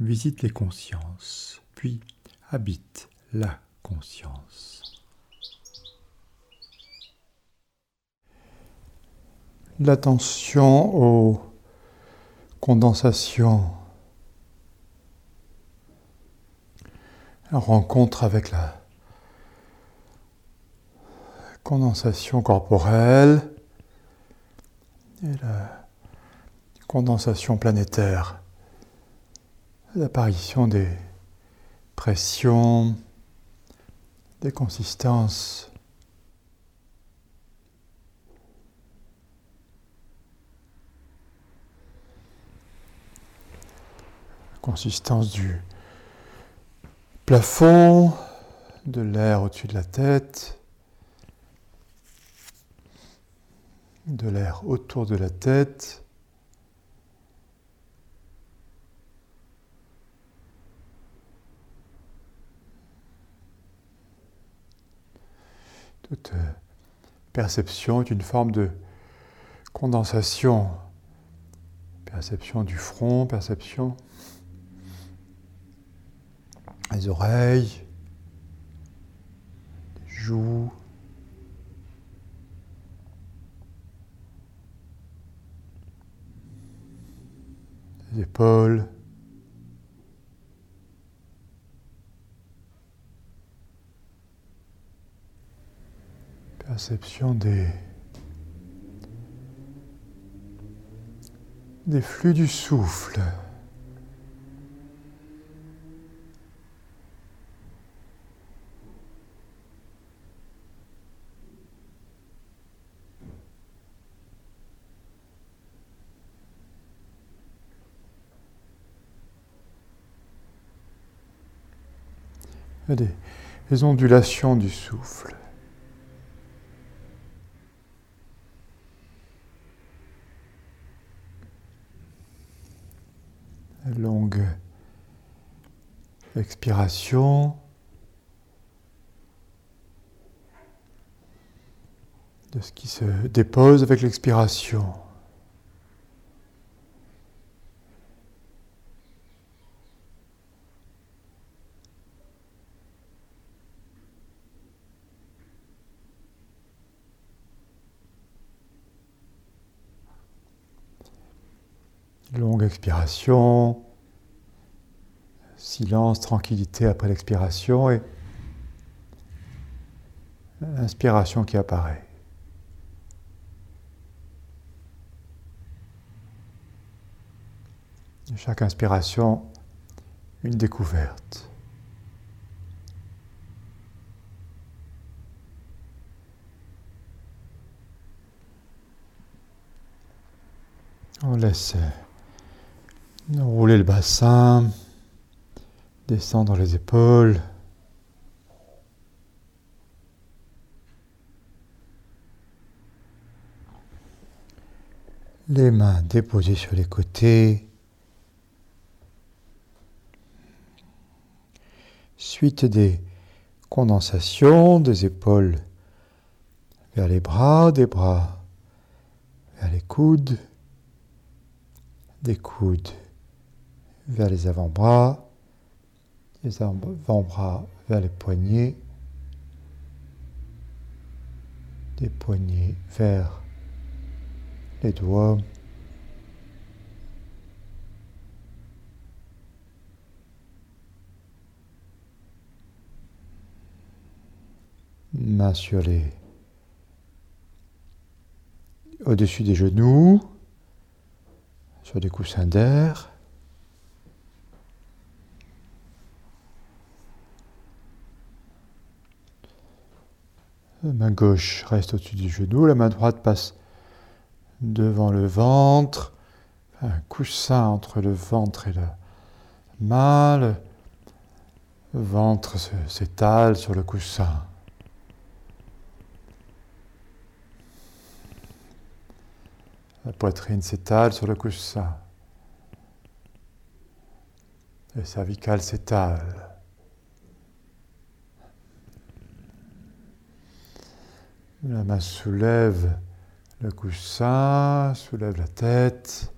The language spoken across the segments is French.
visite les consciences, puis habite la conscience. L'attention aux condensations, la rencontre avec la condensation corporelle et la condensation planétaire l'apparition des pressions, des consistances. Consistance du plafond, de l'air au-dessus de la tête, de l'air autour de la tête. Toute perception est une forme de condensation. Perception du front, perception des oreilles, des joues. des épaules. Des, des flux du souffle. Des ondulations du souffle. longue expiration. de ce qui se dépose avec l'expiration. Longue expiration silence, tranquillité après l'expiration et l'inspiration qui apparaît. Chaque inspiration, une découverte. On laisse rouler le bassin. Descendre les épaules. Les mains déposées sur les côtés. Suite des condensations des épaules vers les bras, des bras vers les coudes, des coudes vers les avant-bras, les avant-bras vers les poignets, des poignets vers les doigts. Mains sur les au-dessus des genoux, sur des coussins d'air. La main gauche reste au-dessus du genou, la main droite passe devant le ventre, un coussin entre le ventre et main, le ventre s'étale sur le coussin. La poitrine s'étale sur le coussin. Le cervical s'étale. La main soulève le coussin, soulève la tête.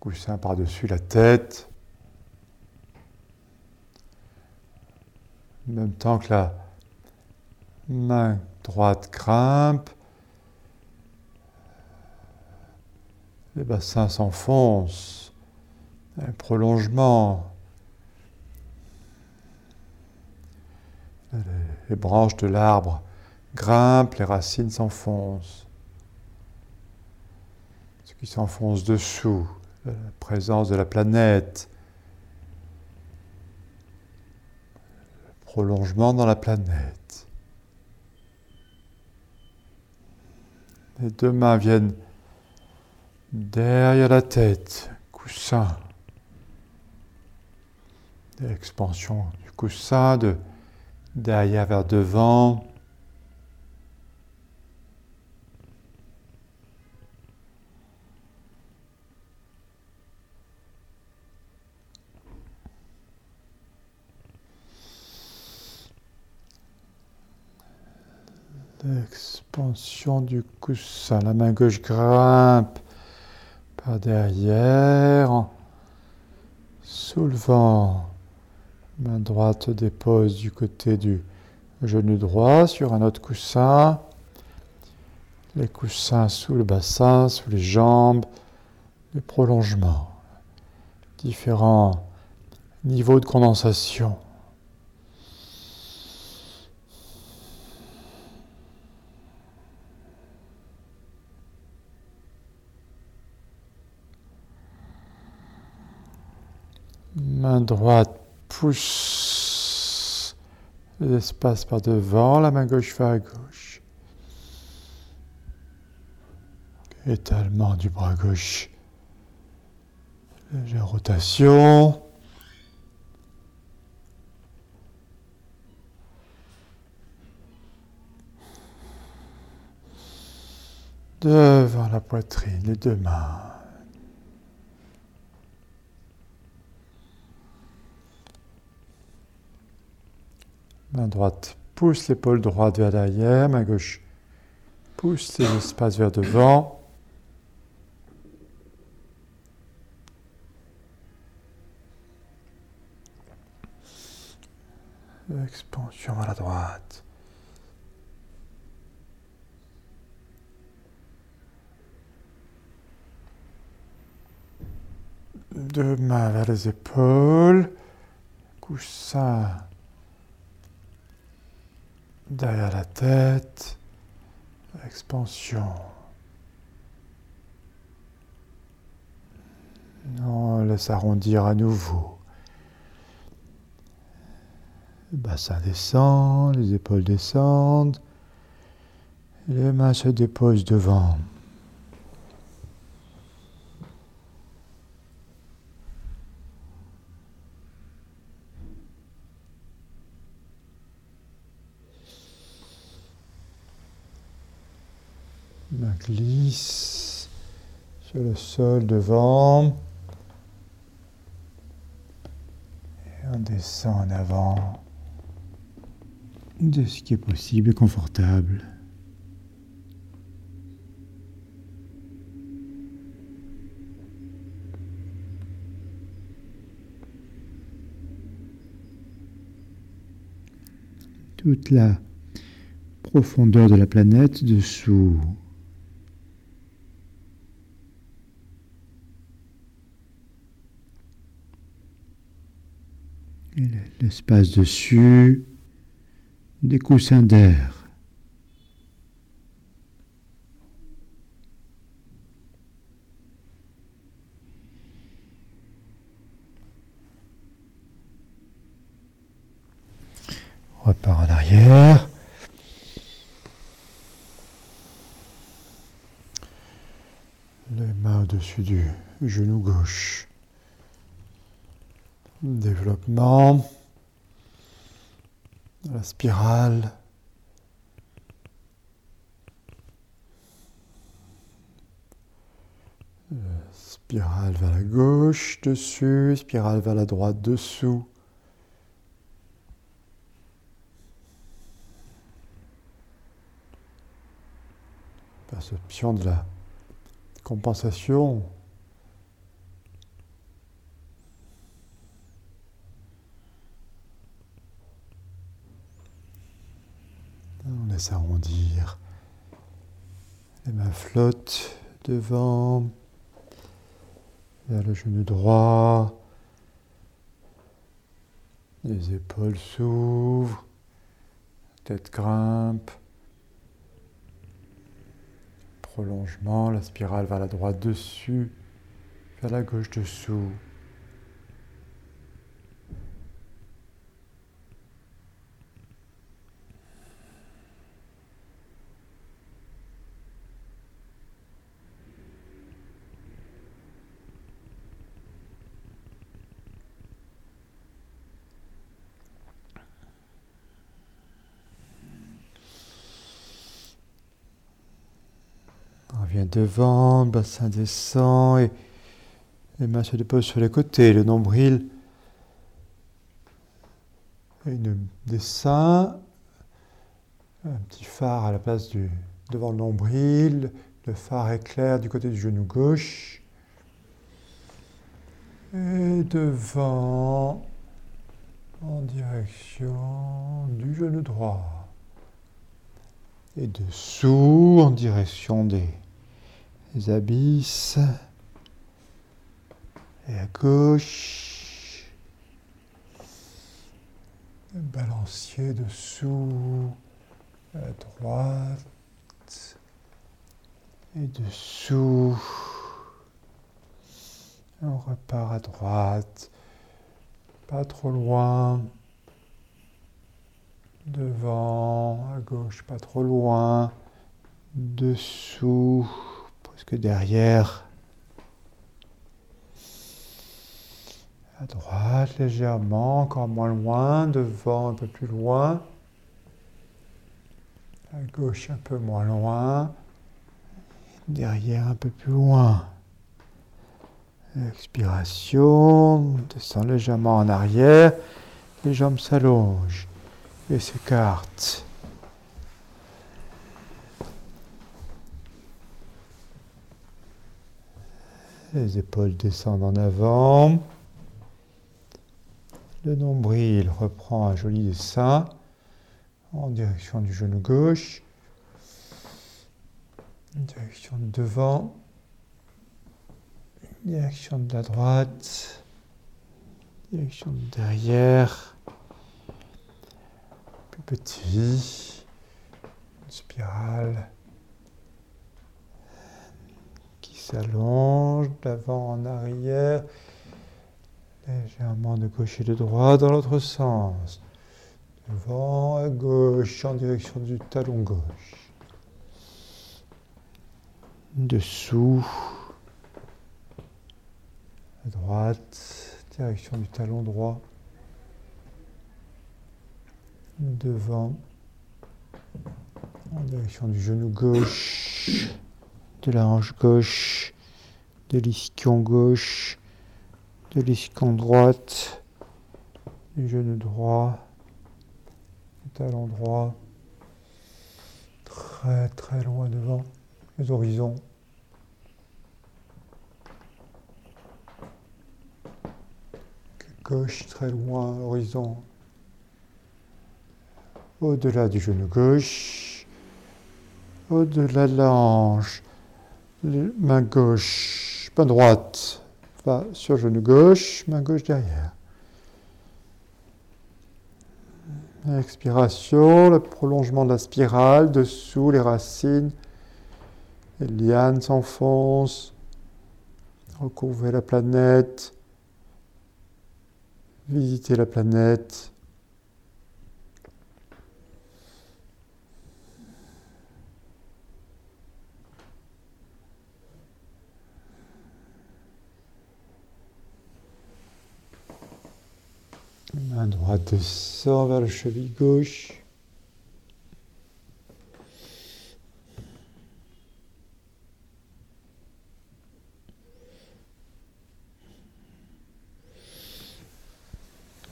Coussin par-dessus la tête. En même temps que la main droite grimpe, les bassins s'enfoncent, un prolongement. Les branches de l'arbre grimpent, les racines s'enfoncent. Ce qui s'enfonce dessous, la présence de la planète, prolongement dans la planète. Les deux mains viennent derrière la tête, coussin. Expansion du coussin de derrière vers devant. L'expansion du coussin. La main gauche grimpe par derrière, soulevant. Main droite dépose du côté du genou droit sur un autre coussin. Les coussins sous le bassin, sous les jambes, les prolongements. Différents niveaux de condensation. Main droite pousse l'espace par devant, la main gauche à gauche. Étalement du bras gauche. Légère rotation. Devant la poitrine, les deux mains. Main droite pousse l'épaule droite vers l'arrière, main gauche pousse les espaces vers devant. Expansion à la droite. Deux mains vers les épaules. Coussin derrière la tête, expansion. On laisse arrondir à nouveau. Le bassin descend, les épaules descendent, les mains se déposent devant. Glisse sur le sol devant. Et on descend en avant de ce qui est possible et confortable. Toute la profondeur de la planète dessous. L'espace dessus, des coussins d'air. Repart en arrière. Les mains au-dessus du genou gauche. Développement. La spirale. Spirale vers la gauche, dessus, spirale vers la droite, dessous. Perception de la compensation. On laisse arrondir. Les mains flottent devant vers le genou droit. Les épaules s'ouvrent, tête grimpe. Prolongement, la spirale vers la droite dessus, vers la gauche dessous. Devant, le bassin descend et les mains se déposent sur les côtés, le nombril. Une dessin, un petit phare à la place du devant le nombril, le phare éclair du côté du genou gauche. Et devant en direction du genou droit. Et dessous en direction des les abysses. Et à gauche, le balancier dessous, à droite, et dessous. On repart à droite, pas trop loin. Devant, à gauche, pas trop loin. Dessous que derrière, à droite légèrement, encore moins loin, devant un peu plus loin, à gauche un peu moins loin, derrière un peu plus loin. Expiration, descend légèrement en arrière, les jambes s'allongent et s'écartent. Les épaules descendent en avant. Le nombril reprend un joli dessin en direction du genou gauche, direction de devant, direction de la droite, direction de derrière, plus petit, une spirale s'allonge d'avant en arrière, légèrement de gauche et de droite dans l'autre sens. Devant à gauche en direction du talon gauche. Dessous. À droite, direction du talon droit. Devant, en direction du genou gauche de la hanche gauche, de l'ischion gauche, de l'ischion droite, du genou droit, du talon droit, très très loin devant les horizons. Gauche très loin, horizon. Au-delà du genou gauche, au-delà de la hanche, main gauche, main droite va sur genou gauche, main gauche derrière. Expiration, le prolongement de la spirale, dessous les racines, les lianes s'enfoncent, recouvrir la planète, visiter la planète. Main droite descend vers le cheville gauche.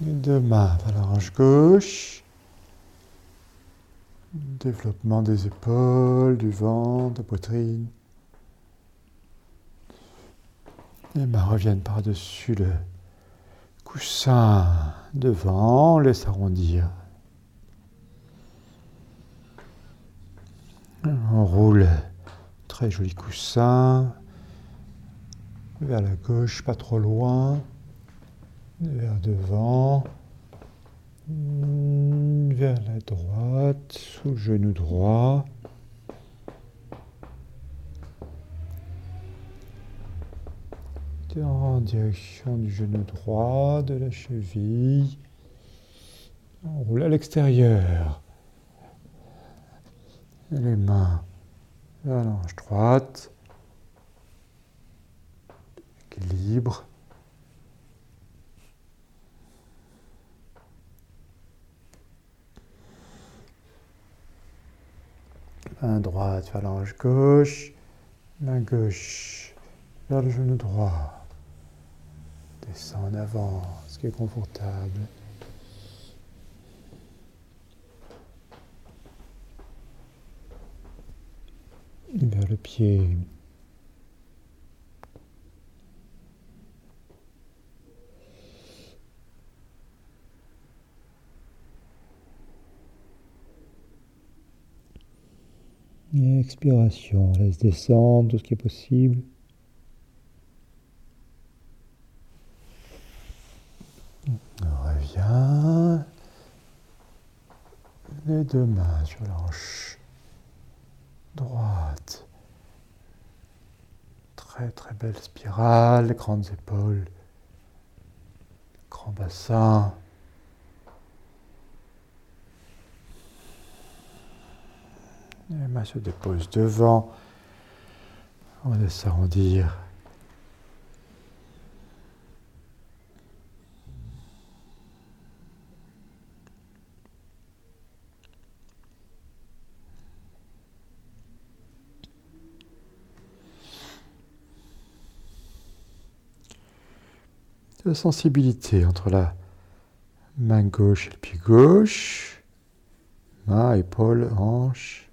Deux mains vers la hanche gauche. Développement des épaules, du ventre, de la poitrine. Les mains reviennent par-dessus le coussin devant, laisse arrondir. On roule très joli coussin vers la gauche, pas trop loin, vers devant, vers la droite, sous le genou droit. En direction du genou droit, de la cheville. On roule à l'extérieur. Les mains vers la hanche droite. Équilibre. Main droite vers la hanche gauche. Main gauche vers le genou droit. Descends en avant, ce qui est confortable. Vers le pied. expiration, laisse descendre tout ce qui est possible. Les deux mains sur la droite. Très très belle spirale, grandes épaules, grand bassin. Les mains se déposent devant. On laisse arrondir. Sensibilité entre la main gauche et le pied gauche, main, épaule, hanche,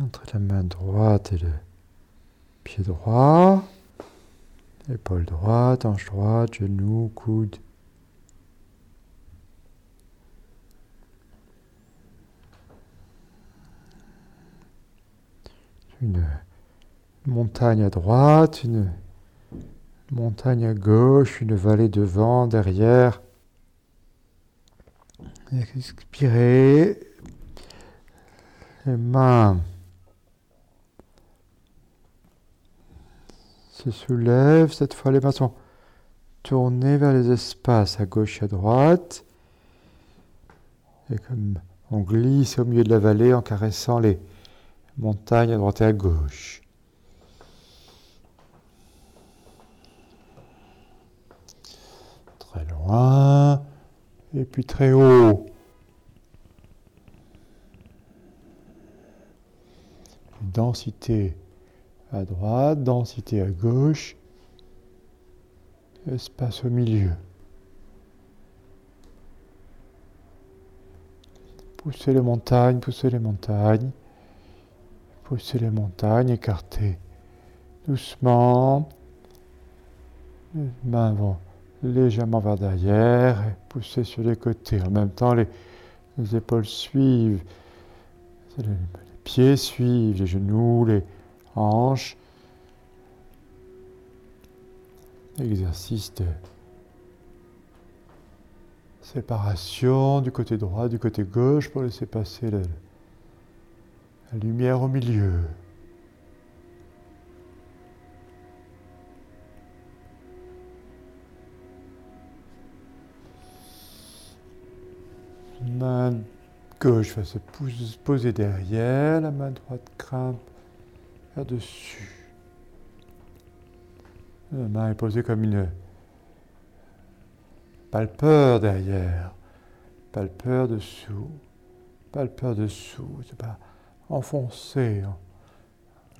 entre la main droite et le pied droit, épaule droite, hanche droite, genou, coude. Une montagne à droite, une montagne à gauche, une vallée devant, derrière. Expirez. Les mains se soulèvent. Cette fois, les mains sont tournées vers les espaces à gauche et à droite. Et comme on glisse au milieu de la vallée en caressant les montagnes à droite et à gauche. Et puis très haut. Densité à droite, densité à gauche, espace au milieu. Poussez les montagnes, poussez les montagnes, poussez les montagnes, écartez doucement. Les mains vont légèrement vers derrière et pousser sur les côtés. En même temps, les, épaules suivent, les, pieds suivent, les genoux, les hanches. Exercice de séparation du côté droit, du côté gauche pour laisser passer la lumière au milieu. Main gauche va se poser derrière, la main droite grimpe vers dessus. La main est posée comme une palpeur derrière, palpeur dessous, palpeur dessous. C'est pas enfoncé. Hein.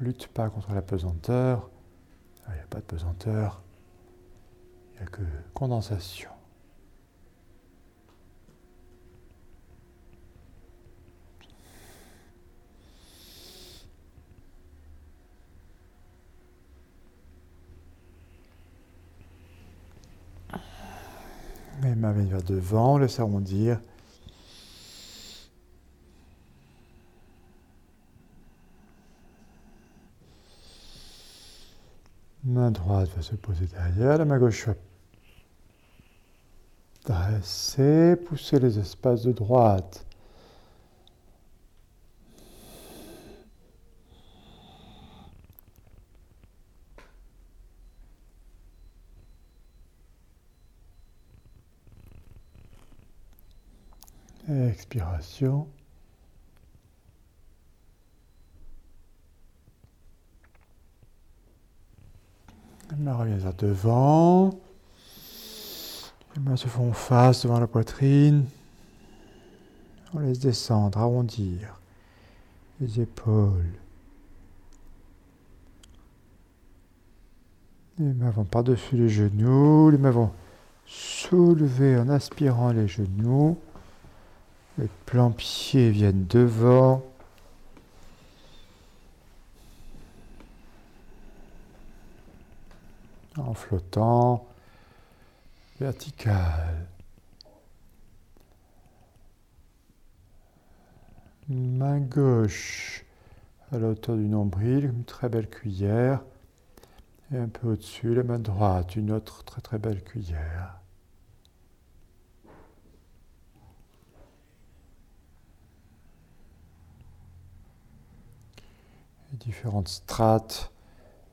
Lutte pas contre la pesanteur. Ah, il n'y a pas de pesanteur. Il n'y a que condensation. Les mains viennent vers devant, laisse arrondir. Main droite va se poser derrière, la main gauche va dresser, pousser les espaces de droite. Expiration. Les mains reviennent vers devant. Les mains se font face devant la poitrine. On laisse descendre, arrondir les épaules. Les mains vont par-dessus les genoux. Les mains vont soulever en aspirant les genoux. Les plans pieds viennent devant. En flottant, vertical. Main gauche à la hauteur du nombril, une très belle cuillère. Et un peu au-dessus, la main droite, une autre très très belle cuillère. Différentes strates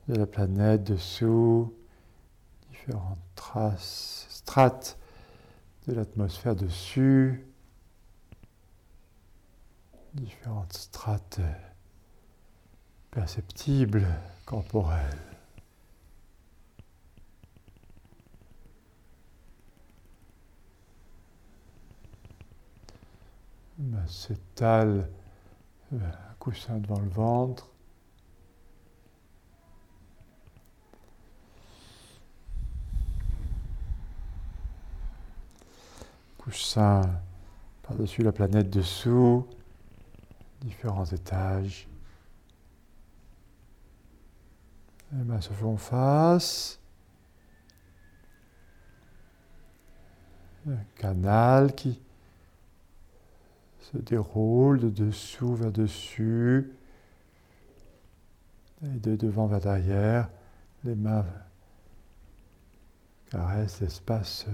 de la planète dessous, différentes traces, strates de l'atmosphère dessus, différentes strates perceptibles, corporelles. S'étale un coussin devant le ventre. Coussin par-dessus la planète dessous, différents étages. Les mains se font face. Un canal qui se déroule de dessous vers dessus et de devant vers derrière. Les mains caressent l'espace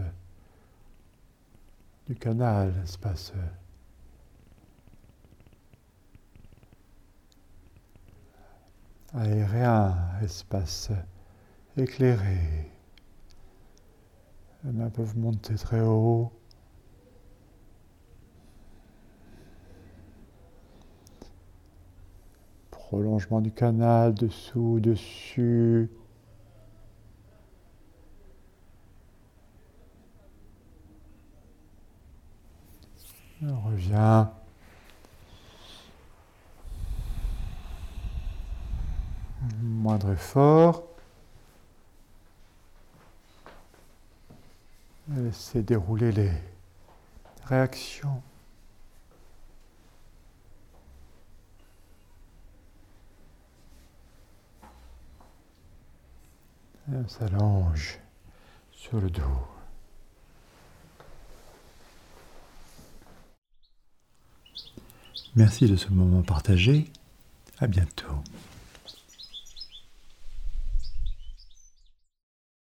du canal, espace aérien, espace éclairé. Les mains peuvent monter très haut. Prolongement du canal, dessous, dessus. On revient. Moindre effort. Laissez dérouler les réactions. Sur le dos. Merci de ce moment partagé. À bientôt.